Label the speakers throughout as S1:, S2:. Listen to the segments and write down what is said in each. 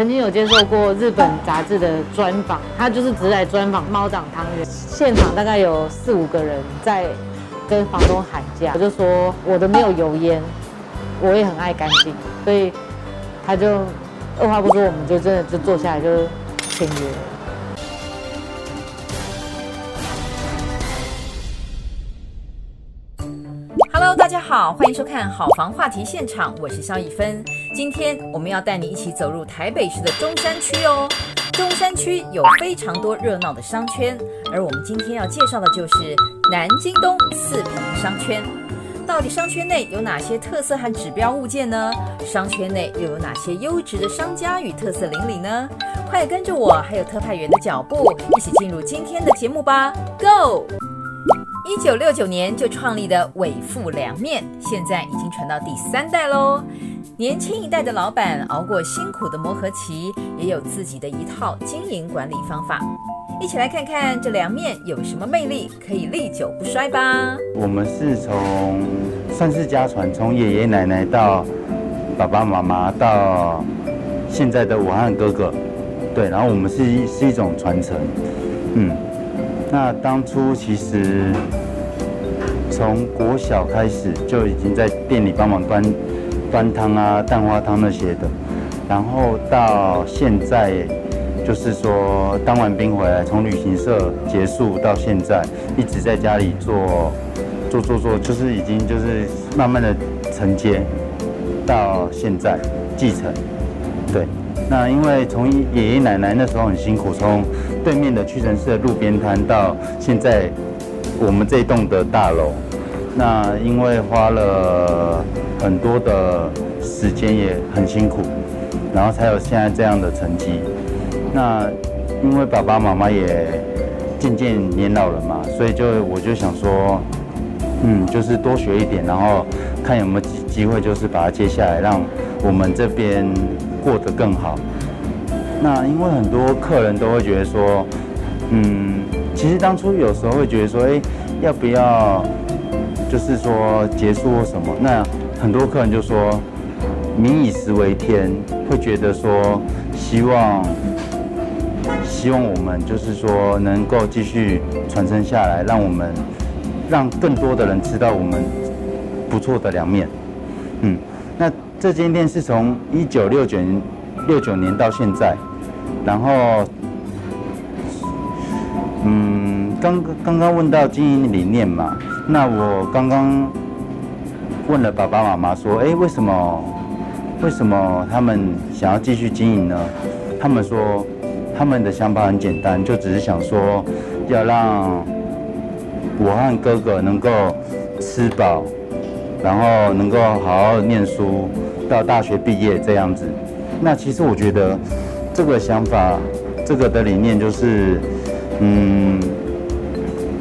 S1: 曾经有接受过日本杂志的专访，他就是只来专访猫掌汤圆，现场大概有四五个人在跟房东喊价，我就说我的没有油烟，我也很爱干净，所以他就二话不说，我们就真的就坐下来就
S2: 签约。好，欢迎收看好房话题现场，我是萧以芬。今天我们要带你一起走入台北市的中山区哦。中山区有非常多热闹的商圈，而我们今天要介绍的就是南京东四平商圈。到底商圈内有哪些特色和指标物件呢？商圈内又有哪些优质的商家与特色邻里呢？快跟着我还有特派员的脚步，一起进入今天的节目吧，Go！一九六九年就创立的伟富凉面，现在已经传到第三代喽。年轻一代的老板熬过辛苦的磨合期，也有自己的一套经营管理方法。一起来看看这凉面有什么魅力，可以历久不衰吧。
S3: 我们是从算是家传，从爷爷奶奶到爸爸妈妈到现在的我和哥哥，对，然后我们是是一种传承，嗯。那当初其实从国小开始就已经在店里帮忙端端汤啊、蛋花汤那些的，然后到现在就是说当完兵回来，从旅行社结束到现在，一直在家里做做做做，就是已经就是慢慢的承接到现在继承，对。那因为从爷爷奶奶那时候很辛苦，从对面的屈臣氏的路边摊到现在我们这栋的大楼，那因为花了很多的时间，也很辛苦，然后才有现在这样的成绩。那因为爸爸妈妈也渐渐年老了嘛，所以就我就想说，嗯，就是多学一点，然后看有没有机会，就是把它接下来，让我们这边。过得更好。那因为很多客人都会觉得说，嗯，其实当初有时候会觉得说，哎，要不要，就是说结束或什么？那很多客人就说，民以食为天，会觉得说，希望，希望我们就是说能够继续传承下来，让我们让更多的人知道我们不错的凉面，嗯，那。这间店是从一九六九年六九年到现在，然后，刚刚刚问到经营理念嘛，那我刚刚问了爸爸妈妈说，哎，为什么为什么他们想要继续经营呢？他们说他们的想法很简单，就只是想说要让我和哥哥能够吃饱，然后能够好好念书。到大学毕业这样子，那其实我觉得这个想法，这个的理念就是，嗯，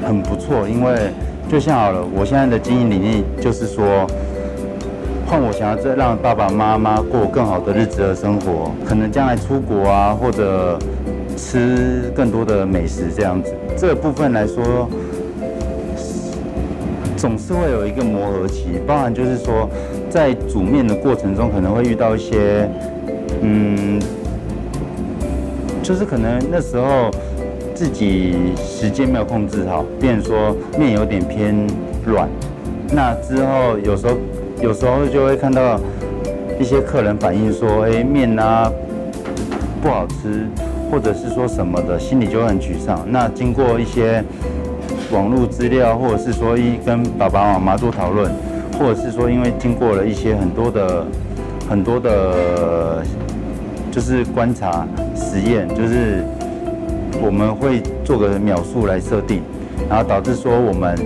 S3: 很不错。因为就像好了，我现在的经营理念就是说，换我想要再让爸爸妈妈过更好的日子和生活，可能将来出国啊，或者吃更多的美食这样子。这部分来说，总是会有一个磨合期，包含就是说。在煮面的过程中，可能会遇到一些，嗯，就是可能那时候自己时间没有控制好，变说面有点偏软。那之后有时候有时候就会看到一些客人反映说，哎，面啊不好吃，或者是说什么的，心里就会很沮丧。那经过一些网络资料，或者是说一跟爸爸妈妈做讨论。或者是说，因为经过了一些很多的、很多的，就是观察实验，就是我们会做个秒数来设定，然后导致说我们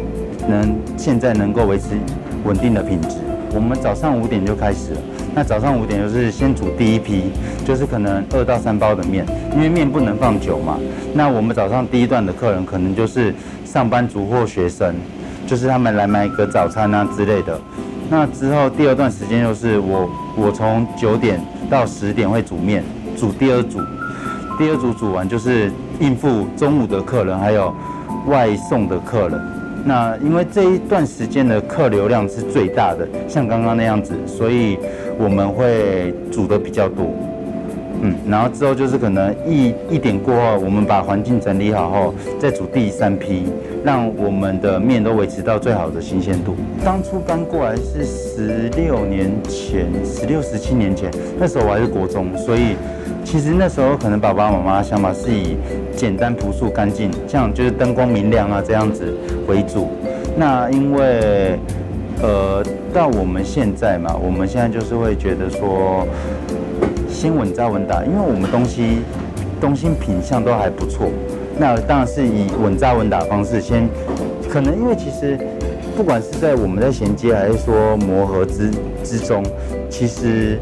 S3: 能现在能够维持稳定的品质。我们早上五点就开始了，那早上五点就是先煮第一批，就是可能二到三包的面，因为面不能放久嘛。那我们早上第一段的客人可能就是上班族或学生。就是他们来买一个早餐啊之类的，那之后第二段时间就是我我从九点到十点会煮面，煮第二组，第二组煮完就是应付中午的客人还有外送的客人。那因为这一段时间的客流量是最大的，像刚刚那样子，所以我们会煮的比较多。嗯，然后之后就是可能一一点过后，我们把环境整理好后，再煮第三批，让我们的面都维持到最好的新鲜度。当初搬过来是十六年前，十六十七年前，那时候我还是国中，所以其实那时候可能爸爸妈妈想法是以简单朴素干净，像就是灯光明亮啊这样子为主。那因为呃到我们现在嘛，我们现在就是会觉得说。先稳扎稳打，因为我们东西东西品相都还不错，那当然是以稳扎稳打的方式先。可能因为其实不管是在我们在衔接还是说磨合之之中，其实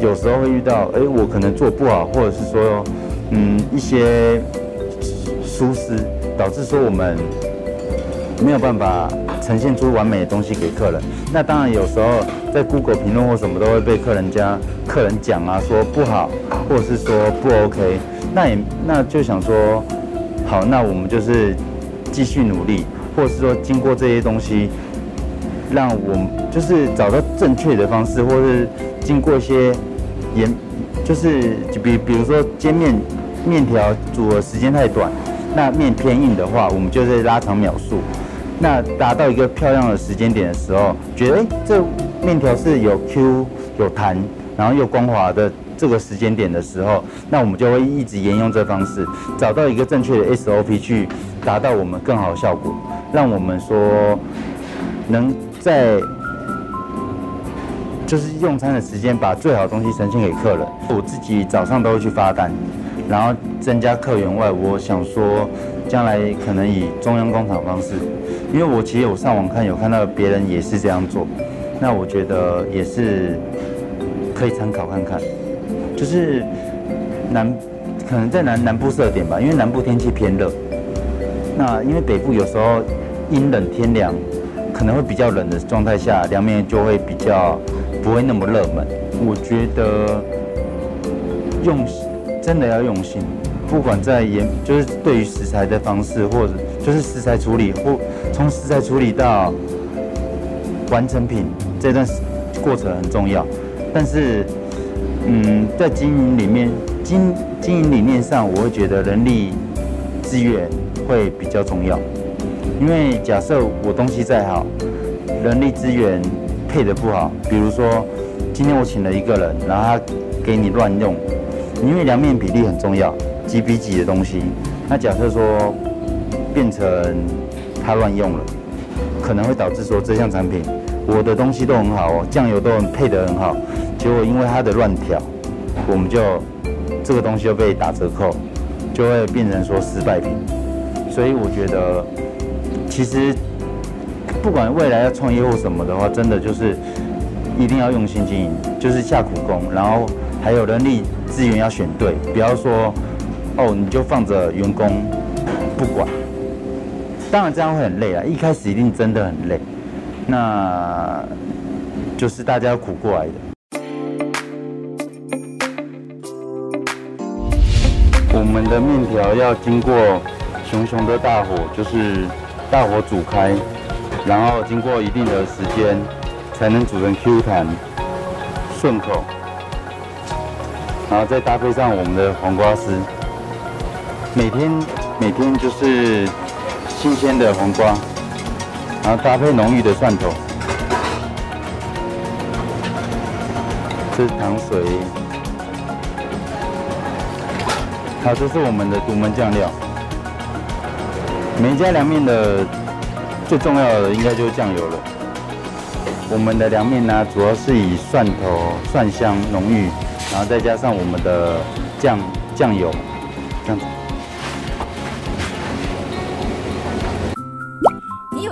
S3: 有时候会遇到，哎，我可能做不好，或者是说，嗯，一些疏失，导致说我们没有办法呈现出完美的东西给客人。那当然有时候在 Google 评论或什么都会被客人家。客人讲啊，说不好，或者是说不 OK，那也那就想说，好，那我们就是继续努力，或是说经过这些东西，让我们就是找到正确的方式，或是经过一些研，就是比比如说煎面面条煮的时间太短，那面偏硬的话，我们就是拉长秒数，那达到一个漂亮的时间点的时候，觉得哎、这面条是有 Q 有弹。然后又光滑的这个时间点的时候，那我们就会一直沿用这方式，找到一个正确的 SOP 去达到我们更好的效果，让我们说能在就是用餐的时间把最好的东西呈现给客人。我自己早上都会去发单，然后增加客源外，我想说将来可能以中央工厂方式，因为我其实我上网看有看到别人也是这样做，那我觉得也是。可以参考看看，就是南可能在南南部设点吧，因为南部天气偏热。那因为北部有时候阴冷天凉，可能会比较冷的状态下，凉面就会比较不会那么热门。我觉得用真的要用心，不管在研，就是对于食材的方式，或者就是食材处理，或从食材处理到完成品这段过程很重要。但是，嗯，在经营里面，经经营理念上，我会觉得人力资源会比较重要。因为假设我东西再好，人力资源配的不好，比如说今天我请了一个人，然后他给你乱用，因为凉面比例很重要，几比几的东西，那假设说变成他乱用了，可能会导致说这项产品，我的东西都很好哦，酱油都很配得很好。结果因为它的乱调，我们就这个东西就被打折扣，就会变成说失败品。所以我觉得，其实不管未来要创业或什么的话，真的就是一定要用心经营，就是下苦功，然后还有人力资源要选对，不要说哦你就放着员工不管。当然这样会很累啊，一开始一定真的很累，那就是大家苦过来的。我们的面条要经过熊熊的大火，就是大火煮开，然后经过一定的时间，才能煮成 Q 弹、顺口，然后再搭配上我们的黄瓜丝，每天每天就是新鲜的黄瓜，然后搭配浓郁的蒜头，这是糖水。好，这是我们的独门酱料。每家凉面的最重要的应该就是酱油了。我们的凉面呢，主要是以蒜头、蒜香浓郁，然后再加上我们的酱酱油，这样子。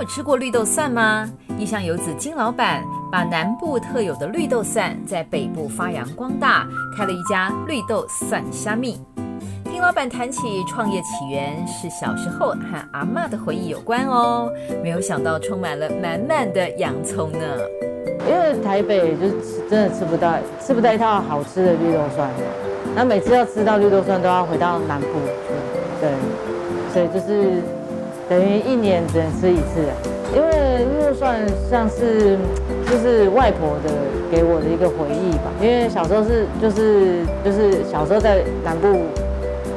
S2: 吃过绿豆蒜吗？义香游子金老板把南部特有的绿豆蒜在北部发扬光大，开了一家绿豆蒜虾米。听老板谈起创业起源，是小时候和阿嬷的回忆有关哦。没有想到充满了满满的洋葱呢。
S1: 因为台北就是真的吃不到吃不到一套好吃的绿豆蒜，那每次要吃到绿豆蒜都要回到南部去，对，所以就是等于一年只能吃一次。因为因为算像是就是外婆的给我的一个回忆吧。因为小时候是就是就是小时候在南部，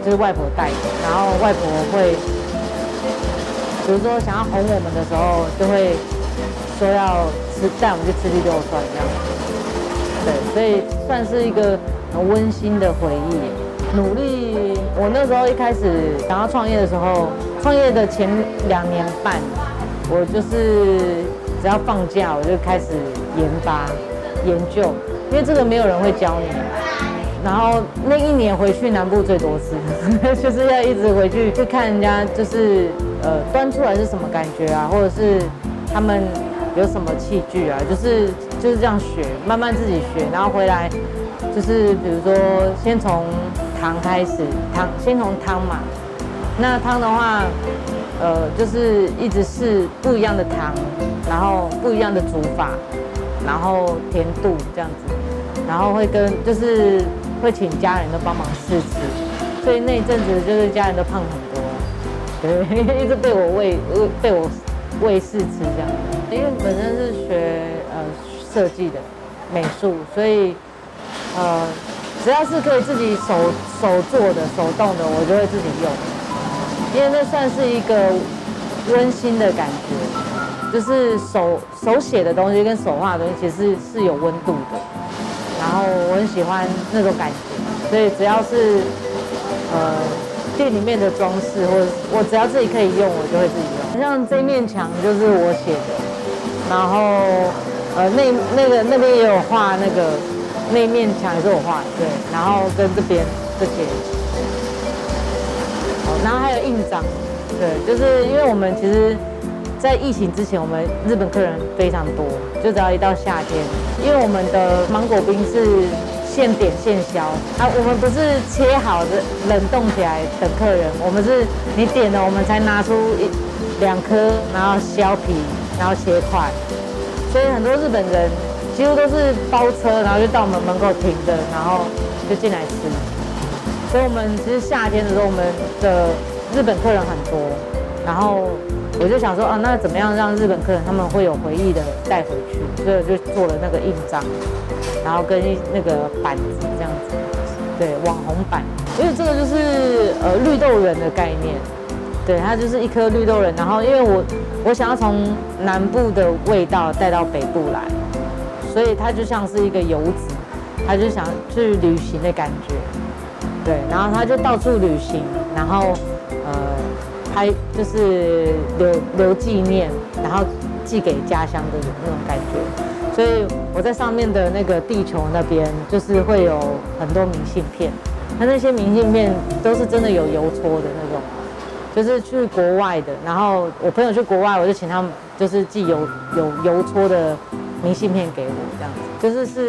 S1: 就是外婆带，然后外婆会，比如说想要哄我们的时候，就会说要吃带我们去吃绿豆蒜这样。对，所以算是一个很温馨的回忆。努力，我那时候一开始想要创业的时候，创业的前两年半，我就是只要放假我就开始研发、研究，因为这个没有人会教你。然后那一年回去南部最多次，就是要一直回去去看人家，就是呃端出来是什么感觉啊，或者是他们有什么器具啊，就是就是这样学，慢慢自己学，然后回来就是比如说先从。汤开始，汤先从汤嘛。那汤的话，呃，就是一直试不一样的汤，然后不一样的煮法，然后甜度这样子，然后会跟就是会请家人都帮忙试吃，所以那一阵子就是家人都胖很多，对，一直被我喂喂被我喂试吃这样。因为本身是学呃设计的美术，所以呃。只要是可以自己手手做的、手动的，我就会自己用，因为那算是一个温馨的感觉，就是手手写的东西跟手画的东西其实是有温度的，然后我很喜欢那种感觉，所以只要是呃店里面的装饰，或者我只要自己可以用，我就会自己用。像这面墙就是我写的，然后呃那那个那边也有画那个。那面墙也是我画，对，然后跟这边这些，然后还有印章，对，就是因为我们其实，在疫情之前，我们日本客人非常多，就只要一到夏天，因为我们的芒果冰是现点现削啊，我们不是切好的冷冻起来等客人，我们是你点了，我们才拿出一两颗，然后削皮，然后切块，所以很多日本人。几乎都是包车，然后就到我们门口停着，然后就进来吃。所以，我们其实夏天的时候，我们的日本客人很多。然后我就想说啊，那怎么样让日本客人他们会有回忆的带回去？所以就做了那个印章，然后跟那个板子这样子，对，网红板。因为这个就是呃绿豆人的概念，对，它就是一颗绿豆人。然后因为我我想要从南部的味道带到北部来。所以他就像是一个游子，他就想去旅行的感觉，对，然后他就到处旅行，然后呃拍就是留留纪念，然后寄给家乡的那种感觉。所以我在上面的那个地球那边，就是会有很多明信片，他那些明信片都是真的有邮戳的那种，就是去国外的。然后我朋友去国外，我就请他们就是寄邮有邮戳的。明信片给我这样子，就是是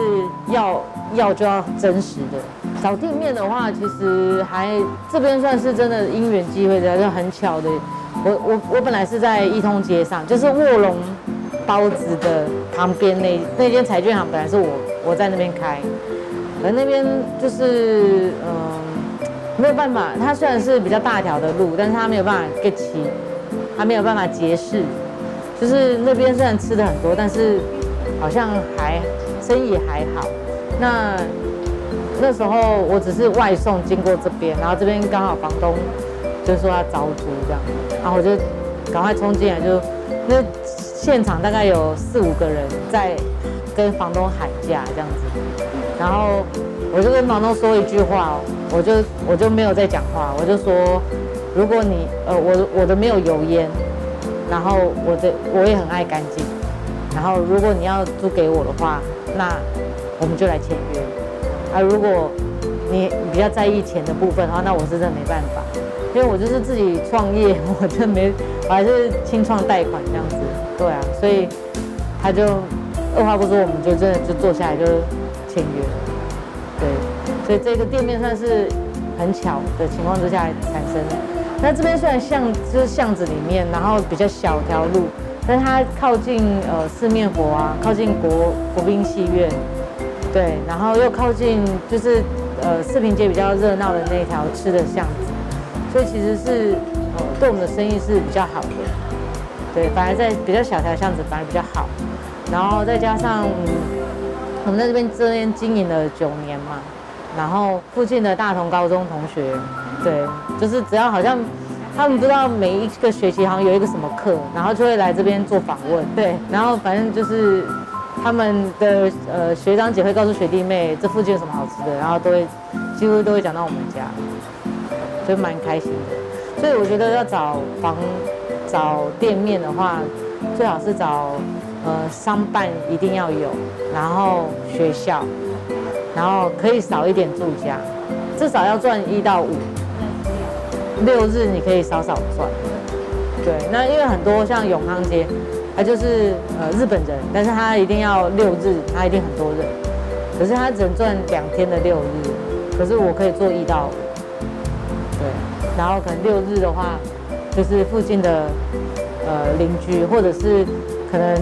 S1: 要要就要真实的。扫店面的话，其实还这边算是真的因缘际会的，就很巧的。我我我本来是在一通街上，就是卧龙包子的旁边那那间彩券行，本来是我我在那边开，而那边就是嗯没有办法，它虽然是比较大条的路，但是它没有办法 get 齐，它没有办法结识。就是那边虽然吃的很多，但是。好像还生意还好，那那时候我只是外送经过这边，然后这边刚好房东就说要招租这样，然后我就赶快冲进来，就那现场大概有四五个人在跟房东喊价这样子，然后我就跟房东说一句话哦，我就我就没有再讲话，我就说如果你呃我我的没有油烟，然后我的我也很爱干净。然后，如果你要租给我的话，那我们就来签约。啊，如果你比较在意钱的部分的话，那我是真的没办法，因为我就是自己创业，我真没，我还是清创贷款这样子。对啊，所以他就二话不说，我们就真的就坐下来就签约。对，所以这个店面算是很巧的情况之下产生的。那这边虽然巷就是巷子里面，然后比较小条路。但它靠近呃四面佛啊，靠近国国宾戏院，对，然后又靠近就是呃四平街比较热闹的那条吃的巷子，所以其实是呃对我们的生意是比较好的。对，反而在比较小条巷子反而比较好。然后再加上，嗯，我们在这边这边经营了九年嘛，然后附近的大同高中同学，对，就是只要好像他们不知道每一个学期好像有一个什么课，然后就会来这边做访问，对，然后反正就是。他们的呃学长姐会告诉学弟妹这附近有什么好吃的，然后都会几乎都会讲到我们家，就蛮开心的。所以我觉得要找房找店面的话，最好是找呃商办一定要有，然后学校，然后可以少一点住家，至少要赚一到五，六日你可以少少赚。对，那因为很多像永康街。他就是呃日本人，但是他一定要六日，他一定很多人，可是他只能赚两天的六日，可是我可以做一到五，对，然后可能六日的话，就是附近的呃邻居，或者是可能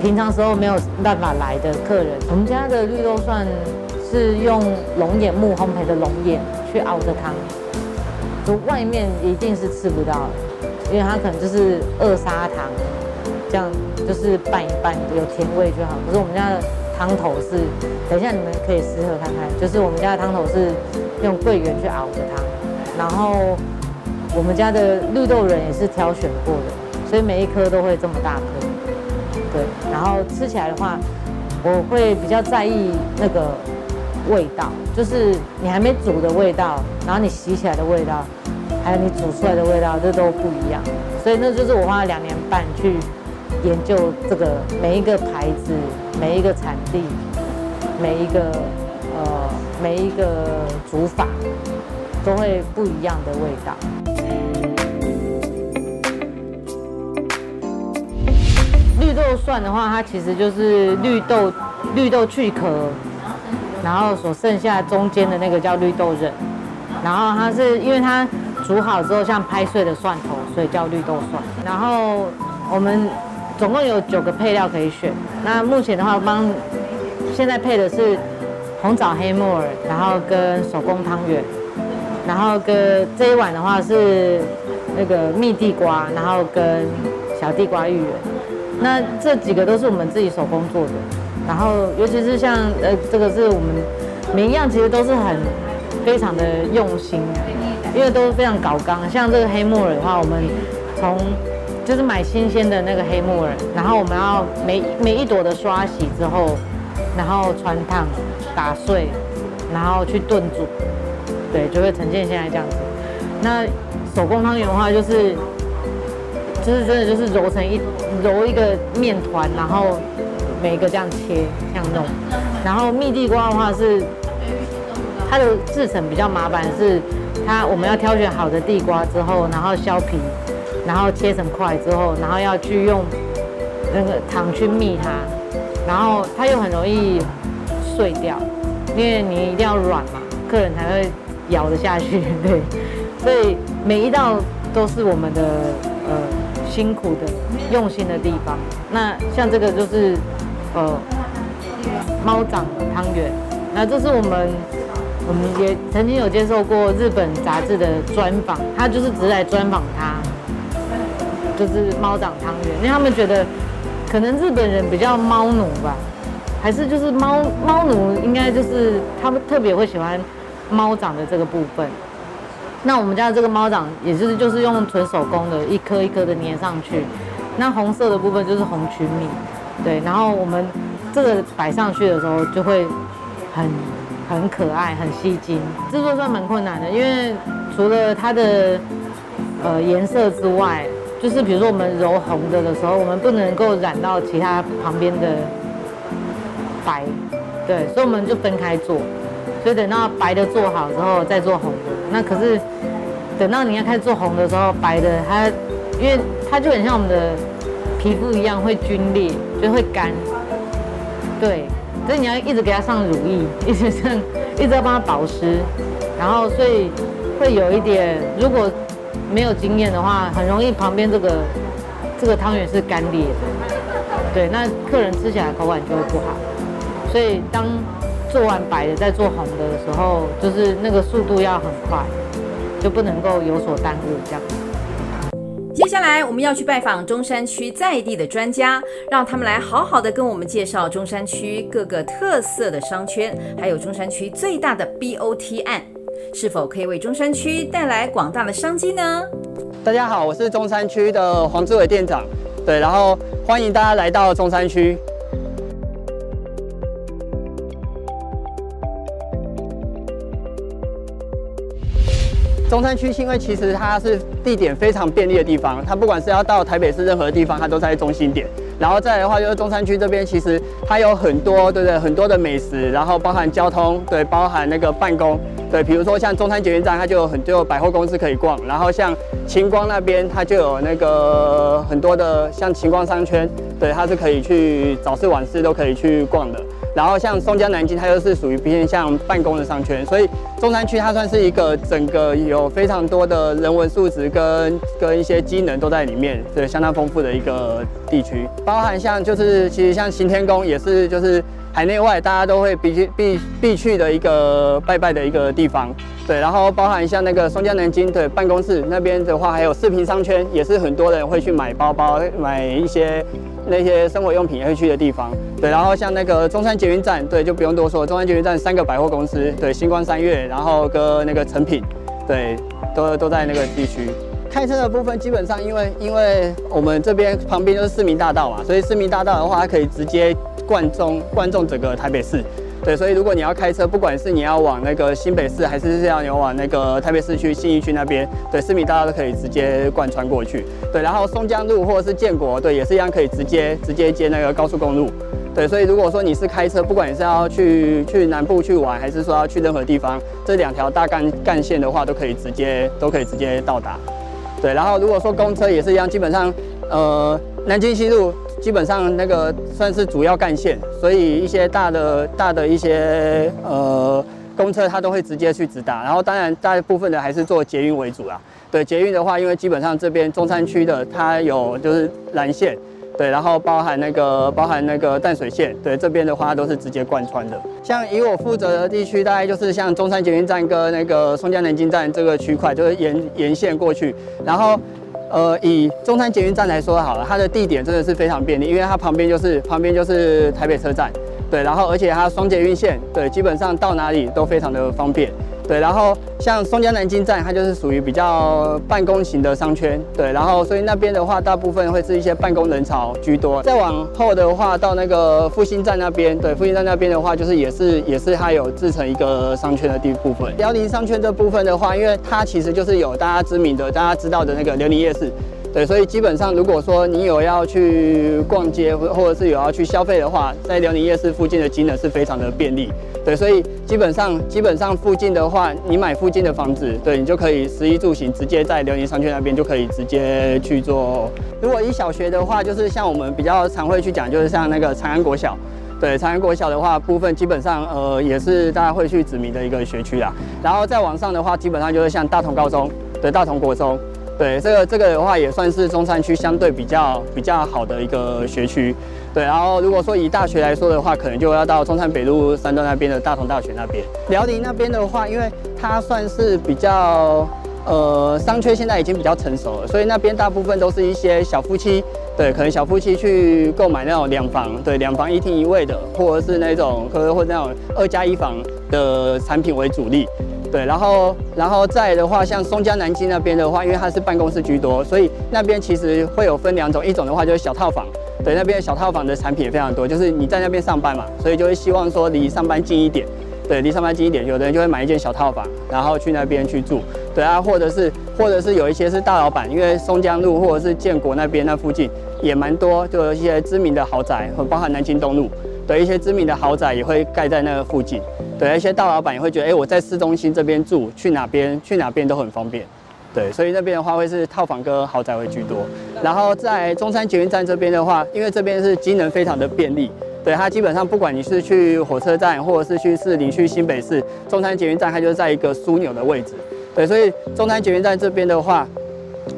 S1: 平常时候没有办法来的客人，我们家的绿豆蒜是用龙眼木烘焙的龙眼去熬的汤，就外面一定是吃不到的，因为它可能就是二砂糖。这样就是拌一拌，有甜味就好。可是我们家的汤头是，等一下你们可以试喝看看，就是我们家的汤头是用桂圆去熬的汤，然后我们家的绿豆仁也是挑选过的，所以每一颗都会这么大颗。对，然后吃起来的话，我会比较在意那个味道，就是你还没煮的味道，然后你洗起来的味道，还有你煮出来的味道，这都不一样。所以那就是我花了两年半去。研究这个每一个牌子、每一个产地、每一个呃每一个煮法，都会不一样的味道。绿豆蒜的话，它其实就是绿豆绿豆去壳，然后所剩下中间的那个叫绿豆仁，然后它是因为它煮好之后像拍碎的蒜头，所以叫绿豆蒜。然后我们。总共有九个配料可以选。那目前的话，帮现在配的是红枣黑木耳，然后跟手工汤圆，然后跟这一碗的话是那个蜜地瓜，然后跟小地瓜芋圆。那这几个都是我们自己手工做的。然后尤其是像呃这个是我们每一样其实都是很非常的用心，因为都是非常搞刚。像这个黑木耳的话，我们从就是买新鲜的那个黑木耳，然后我们要每每一朵的刷洗之后，然后汆烫、打碎，然后去炖煮，对，就会呈现现在这样子。那手工汤圆的话，就是就是真的就是揉成一揉一个面团，然后每一个这样切这样弄。然后蜜地瓜的话是它的制程比较麻烦，是它我们要挑选好的地瓜之后，然后削皮。然后切成块之后，然后要去用那个糖去蜜它，然后它又很容易碎掉，因为你一定要软嘛，客人才会咬得下去。对，所以每一道都是我们的呃辛苦的用心的地方。那像这个就是呃猫掌汤圆，那这是我们我们也曾经有接受过日本杂志的专访，他就是只来专访他。就是猫掌汤圆，因为他们觉得可能日本人比较猫奴吧，还是就是猫猫奴应该就是他们特别会喜欢猫掌的这个部分。那我们家的这个猫掌也就是就是用纯手工的，一颗一颗的粘上去。那红色的部分就是红曲米，对。然后我们这个摆上去的时候就会很很可爱，很吸睛。制作算蛮困难的，因为除了它的呃颜色之外。就是比如说我们揉红的的时候，我们不能够染到其他旁边的白，对，所以我们就分开做。所以等到白的做好之后再做红的。那可是等到你要开始做红的时候，白的它因为它就很像我们的皮肤一样会皲裂，就会干。对，所以你要一直给它上乳液，一直上，一直要帮它保湿。然后所以会有一点，如果。没有经验的话，很容易旁边这个这个汤圆是干裂的，对，那客人吃起来口感就会不好。所以当做完白的再做红的的时候，就是那个速度要很快，就不能够有所耽误这样。
S2: 接下来我们要去拜访中山区在地的专家，让他们来好好的跟我们介绍中山区各个特色的商圈，还有中山区最大的 BOT 案，是否可以为中山区带来广大的商机呢？
S4: 大家好，我是中山区的黄志伟店长，对，然后欢迎大家来到中山区。中山区，因为其实它是地点非常便利的地方，它不管是要到台北市任何地方，它都在中心点。然后再来的话，就是中山区这边，其实它有很多，对不对？很多的美食，然后包含交通，对，包含那个办公，对，比如说像中山捷运站，它就有很多百货公司可以逛。然后像晴光那边，它就有那个很多的像晴光商圈，对，它是可以去早市晚市都可以去逛的。然后像松江南京，它又是属于偏向办公的商圈，所以中山区它算是一个整个有非常多的人文素质跟跟一些机能都在里面，对，相当丰富的一个地区。包含像就是其实像行天宫也是就是海内外大家都会必去必必去的一个拜拜的一个地方，对。然后包含像那个松江南京的办公室那边的话，还有四平商圈，也是很多人会去买包包买一些。那些生活用品也会去的地方，对，然后像那个中山捷运站，对，就不用多说，中山捷运站三个百货公司，对，星光三月，然后跟那个成品，对，都都在那个地区。开车的部分基本上，因为因为我们这边旁边就是市民大道嘛，所以市民大道的话，它可以直接贯中贯中整个台北市。对，所以如果你要开车，不管是你要往那个新北市，还是是要你往那个台北市区信义区那边，对，市民大道都可以直接贯穿过去。对，然后松江路或者是建国，对，也是一样可以直接直接接那个高速公路。对，所以如果说你是开车，不管你是要去去南部去玩，还是说要去任何地方，这两条大干干线的话，都可以直接都可以直接到达。对，然后如果说公车也是一样，基本上，呃，南京西路。基本上那个算是主要干线，所以一些大的大的一些呃公车它都会直接去直达，然后当然大部分的还是做捷运为主啦。对，捷运的话，因为基本上这边中山区的它有就是蓝线，对，然后包含那个包含那个淡水线，对，这边的话都是直接贯穿的。像以我负责的地区，大概就是像中山捷运站跟那个松江南京站这个区块，就是沿沿线过去，然后。呃，以中山捷运站来说好了，它的地点真的是非常便利，因为它旁边就是旁边就是台北车站，对，然后而且它双捷运线，对，基本上到哪里都非常的方便。对，然后像松江南京站，它就是属于比较办公型的商圈，对，然后所以那边的话，大部分会是一些办公人潮居多。再往后的话，到那个复兴站那边，对，复兴站那边的话，就是也是也是它有制成一个商圈的地部分。辽宁商圈这部分的话，因为它其实就是有大家知名的、大家知道的那个辽宁夜市。对，所以基本上，如果说你有要去逛街，或或者是有要去消费的话，在辽宁夜市附近的机能是非常的便利。对，所以基本上基本上附近的话，你买附近的房子，对你就可以食衣住行直接在辽宁商圈那边就可以直接去做。如果以小学的话，就是像我们比较常会去讲，就是像那个长安国小。对，长安国小的话，部分基本上呃也是大家会去指名的一个学区啦。然后再往上的话，基本上就是像大同高中，对，大同国中。对，这个这个的话也算是中山区相对比较比较好的一个学区。对，然后如果说以大学来说的话，可能就要到中山北路三段那边的大同大学那边。辽宁那边的话，因为它算是比较呃商圈现在已经比较成熟了，所以那边大部分都是一些小夫妻，对，可能小夫妻去购买那种两房，对，两房一厅一卫的，或者是那种可能或者那种二加一房的产品为主力。对，然后，然后再的话，像松江南京那边的话，因为它是办公室居多，所以那边其实会有分两种，一种的话就是小套房，对，那边小套房的产品也非常多，就是你在那边上班嘛，所以就会希望说离上班近一点，对，离上班近一点，有的人就会买一间小套房，然后去那边去住，对啊，或者是，或者是有一些是大老板，因为松江路或者是建国那边那附近也蛮多，就有一些知名的豪宅，和包含南京东路。对，一些知名的豪宅也会盖在那个附近，对，一些大老板也会觉得，哎，我在市中心这边住，去哪边去哪边都很方便，对，所以那边的话会是套房跟豪宅会居多。然后在中山捷运站这边的话，因为这边是机能非常的便利，对，它基本上不管你是去火车站或者是去市林、去新北市，中山捷运站它就是在一个枢纽的位置，对，所以中山捷运站这边的话，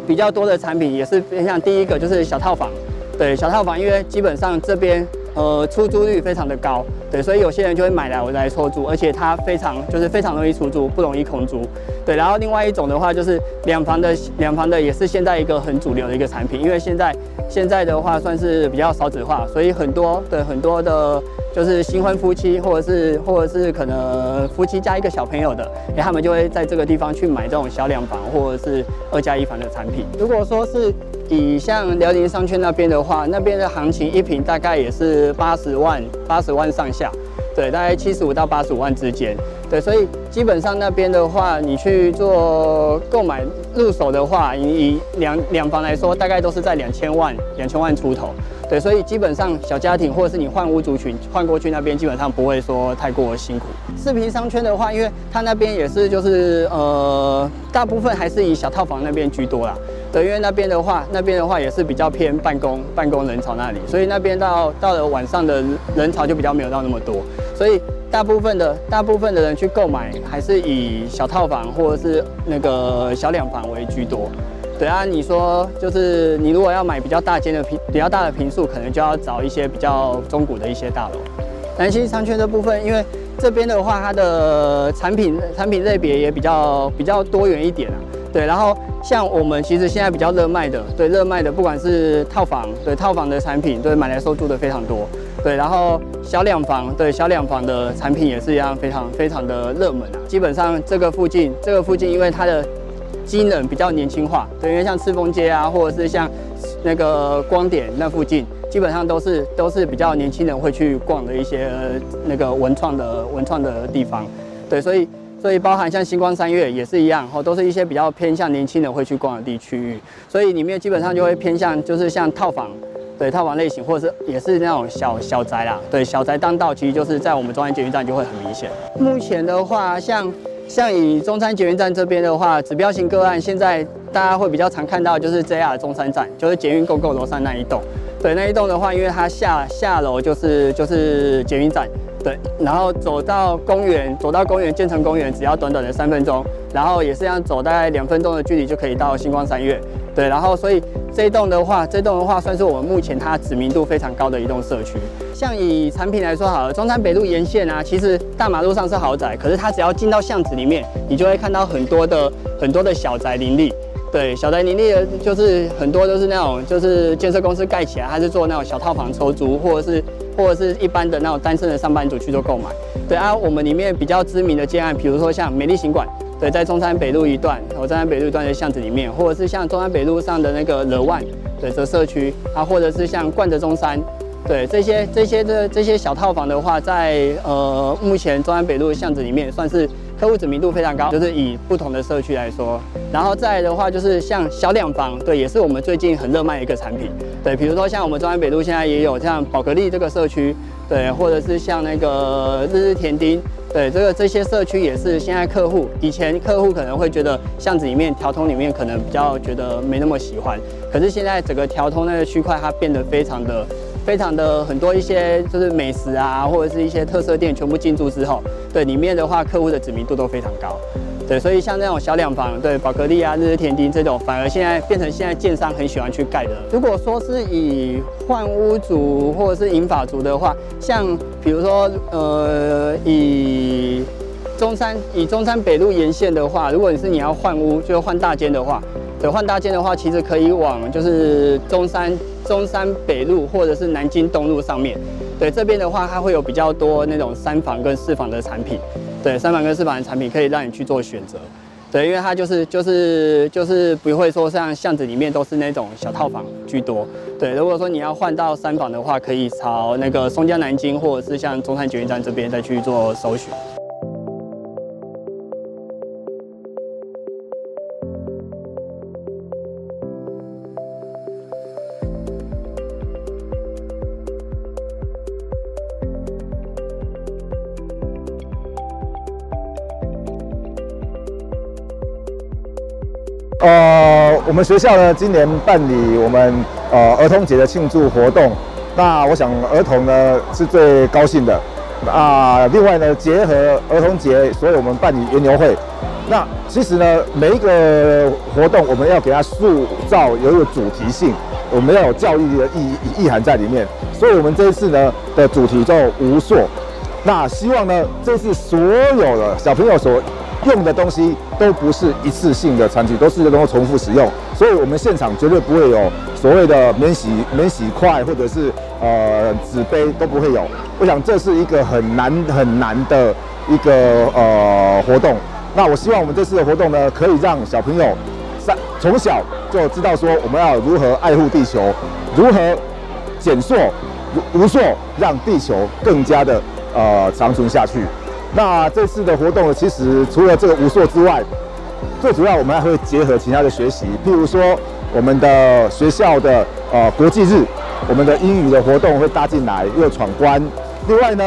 S4: 比较多的产品也是偏向第一个就是小套房，对，小套房，因为基本上这边。呃，出租率非常的高，对，所以有些人就会买来我来出租，而且它非常就是非常容易出租，不容易空租。对，然后另外一种的话就是两房的，两房的也是现在一个很主流的一个产品，因为现在现在的话算是比较少子化，所以很多的很多的。就是新婚夫妻，或者是或者是可能夫妻加一个小朋友的，哎，他们就会在这个地方去买这种小两房或者是二加一房的产品。如果说是以像辽宁商圈那边的话，那边的行情一平大概也是八十万八十万上下，对，大概七十五到八十五万之间，对，所以基本上那边的话，你去做购买入手的话，以两两房来说，大概都是在两千万两千万出头。对，所以基本上小家庭或者是你换屋族群换过去那边，基本上不会说太过辛苦。四平商圈的话，因为它那边也是就是呃，大部分还是以小套房那边居多啦。对，因为那边的话，那边的话也是比较偏办公办公人潮那里，所以那边到到了晚上的人潮就比较没有到那么多。所以大部分的大部分的人去购买还是以小套房或者是那个小两房为居多。对啊，你说就是你如果要买比较大间的平，比较大的平数，可能就要找一些比较中古的一些大楼。南西商圈的部分，因为这边的话，它的产品产品类别也比较比较多元一点啊。对，然后像我们其实现在比较热卖的，对热卖的，不管是套房，对套房的产品，对买来收租的非常多。对，然后小两房，对小两房的产品也是一样，非常非常的热门啊。基本上这个附近，这个附近因为它的机能比较年轻化，对，因为像赤峰街啊，或者是像那个光点那附近，基本上都是都是比较年轻人会去逛的一些那个文创的文创的地方，对，所以所以包含像星光三月也是一样，哦，都是一些比较偏向年轻人会去逛的地区域，所以里面基本上就会偏向就是像套房，对套房类型，或者是也是那种小小宅啦，对小宅当道，其实就是在我们中山捷运站就会很明显。目前的话，像。像以中山捷运站这边的话，指标型个案，现在大家会比较常看到就是 JR 中山站，就是捷运 GOGO 楼上那一栋。对，那一栋的话，因为它下下楼就是就是捷运站，对，然后走到公园，走到公园建成公园，只要短短的三分钟，然后也是要走大概两分钟的距离就可以到星光三月。对，然后所以这一栋的话，这栋的话算是我们目前它知名度非常高的一栋社区。像以产品来说好了，中山北路沿线啊，其实大马路上是豪宅，可是它只要进到巷子里面，你就会看到很多的很多的小宅林立。对，小宅林立的，就是很多都是那种，就是建设公司盖起来，它是做那种小套房抽租，或者是或者是一般的那种单身的上班族去做购买。对啊，我们里面比较知名的建案，比如说像美丽行馆，对，在中山北路一段，我中山北路一段的巷子里面，或者是像中山北路上的那个乐万，对，这社区啊，或者是像冠德中山。对这些这些的这些小套房的话，在呃目前中山北路的巷子里面，算是客户知名度非常高。就是以不同的社区来说，然后再来的话，就是像小两房，对，也是我们最近很热卖的一个产品。对，比如说像我们中山北路现在也有像宝格丽这个社区，对，或者是像那个日日甜丁，对，这个这些社区也是现在客户以前客户可能会觉得巷子里面条通里面可能比较觉得没那么喜欢，可是现在整个条通那个区块它变得非常的。非常的很多一些就是美食啊，或者是一些特色店全部进驻之后，对里面的话，客户的知名度都非常高。对，所以像那种小两房，对宝格丽啊、日日甜丁这种，反而现在变成现在建商很喜欢去盖的。如果说是以换屋族或者是银发族的话，像比如说呃以中山以中山北路沿线的话，如果你是你要换屋，就换大间的话。对，换大间的话，其实可以往就是中山中山北路或者是南京东路上面。对，这边的话，它会有比较多那种三房跟四房的产品。对，三房跟四房的产品可以让你去做选择。对，因为它就是就是就是不会说像巷子里面都是那种小套房居多。对，如果说你要换到三房的话，可以朝那个松江南京或者是像中山捷运站这边再去做搜寻。
S5: 呃，我们学校呢，今年办理我们呃儿童节的庆祝活动，那我想儿童呢是最高兴的啊、另外呢，结合儿童节，所以我们办理园游会。那其实呢，每一个活动我们要给它塑造有一个主题性，我们要有教育的意意涵在里面。所以我们这一次呢的主题叫无塑。那希望呢，这次所有的小朋友所用的东西都不是一次性的餐具，都是能够重复使用。所以我们现场绝对不会有所谓的免洗免洗筷或者是呃纸杯都不会有。我想这是一个很难很难的一个呃活动。那我希望我们这次的活动呢，可以让小朋友在从小就知道说我们要如何爱护地球，如何减塑、无塑，让地球更加的呃长存下去。那这次的活动呢，其实除了这个无塑之外，最主要我们还会结合其他的学习，譬如说我们的学校的呃国际日，我们的英语的活动会搭进来，又闯关。另外呢，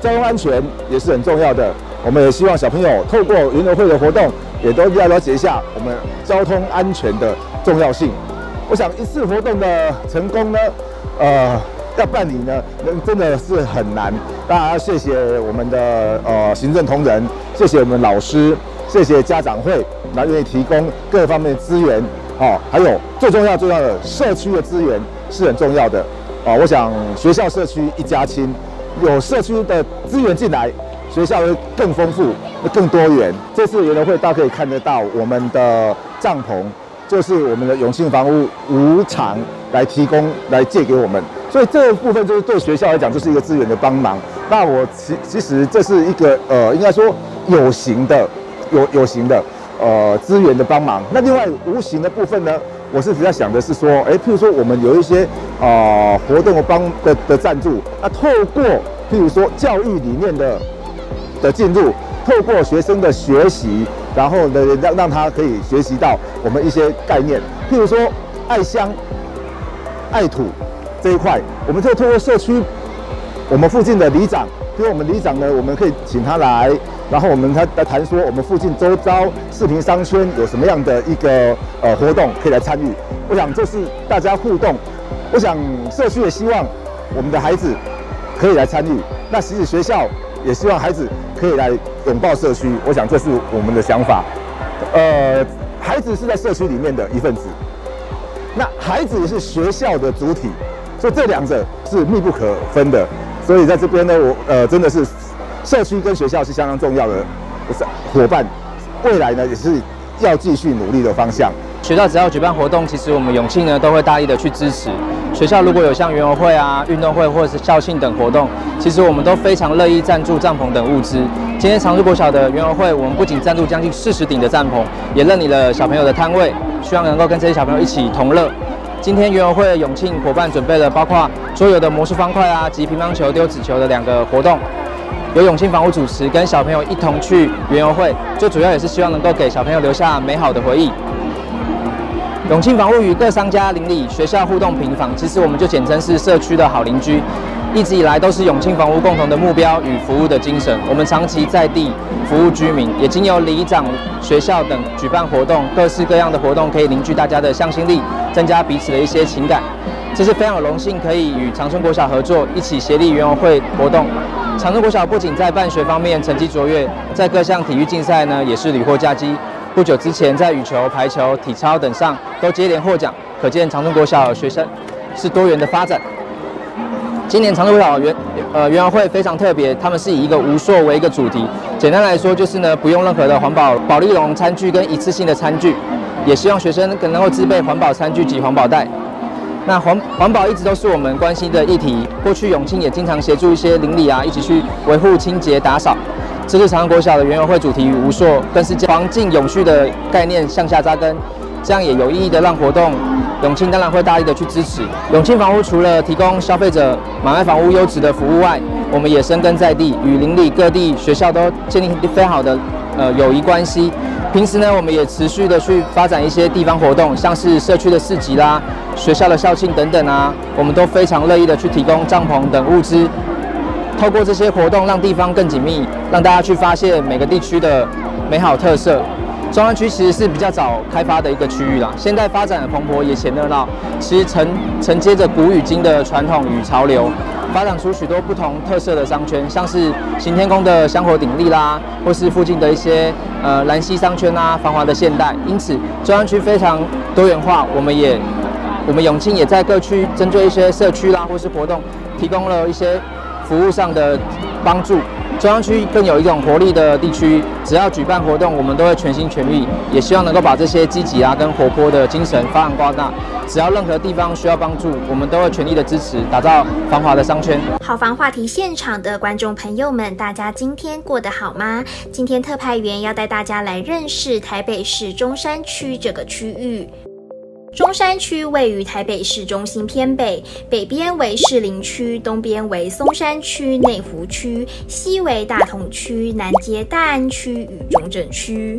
S5: 交通安全也是很重要的，我们也希望小朋友透过园游会的活动，也都要了解一下我们交通安全的重要性。我想一次活动的成功呢，呃。要办理呢，那真的是很难。当然要谢谢我们的呃行政同仁，谢谢我们老师，谢谢家长会，那愿意提供各方面的资源，哦，还有最重要最重要的社区的资源是很重要的。哦，我想学校社区一家亲，有社区的资源进来，学校会更丰富，会更多元。这次园游会大家可以看得到，我们的帐篷就是我们的永庆房屋无偿来提供来借给我们。所以这个部分就是对学校来讲，就是一个资源的帮忙。那我其其实这是一个呃，应该说有形的、有有形的呃资源的帮忙。那另外无形的部分呢，我是比较想的是说，哎，譬如说我们有一些啊、呃、活动的帮的的赞助，那透过譬如说教育理念的的进入，透过学生的学习，然后呢让让他可以学习到我们一些概念，譬如说爱乡、爱土。这一块，我们就通过社区，我们附近的里长，因为我们里长呢，我们可以请他来，然后我们他来谈说，我们附近周遭四平商圈有什么样的一个呃活动可以来参与。我想这是大家互动，我想社区也希望我们的孩子可以来参与，那其实学校也希望孩子可以来拥抱社区。我想这是我们的想法。呃，孩子是在社区里面的一份子，那孩子也是学校的主体。所以这两者是密不可分的，所以在这边呢，我呃真的是社区跟学校是相当重要的伙伴，未来呢也是要继续努力的方向。
S6: 学校只要举办活动，其实我们永庆呢都会大力的去支持。学校如果有像园游会啊、运动会或者是校庆等活动，其实我们都非常乐意赞助帐篷等物资。今天长春国小的园游会，我们不仅赞助将近四十顶的帐篷，也认领了小朋友的摊位，希望能够跟这些小朋友一起同乐。今天园游会的永庆伙伴准备了包括桌游的魔术方块啊及乒乓球丢纸球的两个活动，由永庆房屋主持，跟小朋友一同去园游会，最主要也是希望能够给小朋友留下美好的回忆。永庆房屋与各商家邻里、学校互动平房，其实我们就简称是社区的好邻居。一直以来都是永庆房屋共同的目标与服务的精神。我们长期在地服务居民，也经由里长、学校等举办活动，各式各样的活动可以凝聚大家的向心力，增加彼此的一些情感。这是非常有荣幸可以与长春国小合作，一起协力园游会活动。长春国小不仅在办学方面成绩卓越，在各项体育竞赛呢也是屡获佳绩。不久之前在羽球、排球、体操等上都接连获奖，可见长春国小学生是多元的发展。今年长春国小园呃园游会非常特别，他们是以一个无塑为一个主题。简单来说，就是呢不用任何的环保保丽龙餐具跟一次性的餐具，也希望学生可能够自备环保餐具及环保袋。那环环保一直都是我们关心的议题。过去永庆也经常协助一些邻里啊，一起去维护清洁打扫。这次长安国小的园游会主题与无塑，更是将环境永续的概念向下扎根。这样也有意义的让活动，永庆当然会大力的去支持。永庆房屋除了提供消费者买卖房屋优质的服务外，我们也深耕在地，与邻里各地学校都建立非常好的呃友谊关系。平时呢，我们也持续的去发展一些地方活动，像是社区的市集啦、学校的校庆等等啊，我们都非常乐意的去提供帐篷等物资。透过这些活动，让地方更紧密，让大家去发现每个地区的美好特色。中山区其实是比较早开发的一个区域啦，现在发展的蓬勃也显热闹。其实承承接着古与今的传统与潮流，发展出许多不同特色的商圈，像是行天宫的香火鼎立啦，或是附近的一些呃兰溪商圈啊，繁华的现代。因此，中山区非常多元化。我们也我们永庆也在各区针对一些社区啦或是活动，提供了一些服务上的
S4: 帮助中山区更有一种活力的地区。只要举办活动，我们都会全心全力，也希望能够把这些积极啊跟活泼的精神发扬光大。只要任何地方需要帮助，我们都会全力的支持，打造繁华的商圈。
S7: 好房话题现场的观众朋友们，大家今天过得好吗？今天特派员要带大家来认识台北市中山区这个区域。中山区位于台北市中心偏北，北边为士林区，东边为松山区、内湖区，西为大同区，南接大安区与中正区。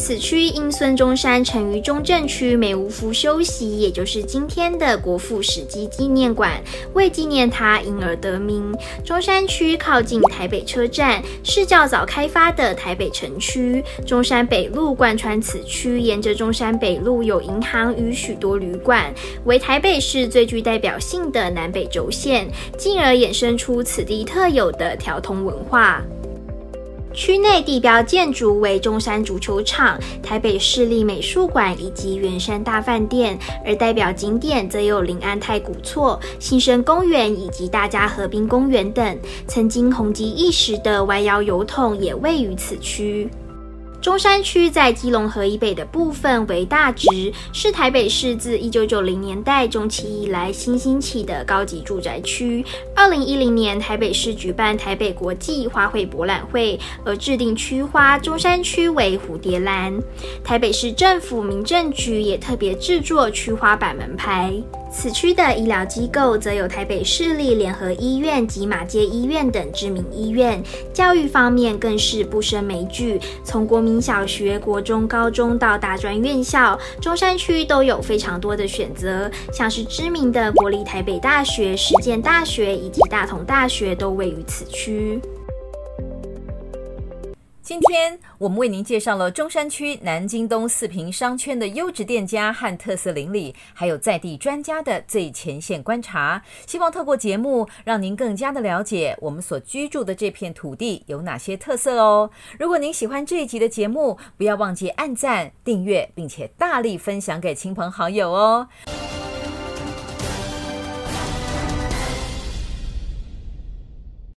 S7: 此区因孙中山曾于中正区美无福休息，也就是今天的国父史迹纪念馆，为纪念他因而得名。中山区靠近台北车站，是较早开发的台北城区。中山北路贯穿此区，沿着中山北路有银行与许多旅馆，为台北市最具代表性的南北轴线，进而衍生出此地特有的条通文化。区内地标建筑为中山足球场、台北市立美术馆以及圆山大饭店，而代表景点则有临安太古厝、新生公园以及大家河滨公园等。曾经红极一时的弯腰邮筒也位于此区。中山区在基隆河以北的部分为大直，是台北市自一九九零年代中期以来新兴起的高级住宅区。二零一零年，台北市举办台北国际花卉博览会，而制定区花中山区为蝴蝶兰。台北市政府民政局也特别制作区花板门牌。此区的医疗机构则有台北市立联合医院及马偕医院等知名医院，教育方面更是不胜枚举，从国民小学、国中、高中到大专院校，中山区都有非常多的选择，像是知名的国立台北大学、实践大学以及大同大学都位于此区。
S2: 今天我们为您介绍了中山区南京东四平商圈的优质店家和特色邻里，还有在地专家的最前线观察。希望透过节目，让您更加的了解我们所居住的这片土地有哪些特色哦。如果您喜欢这一集的节目，不要忘记按赞、订阅，并且大力分享给亲朋好友哦。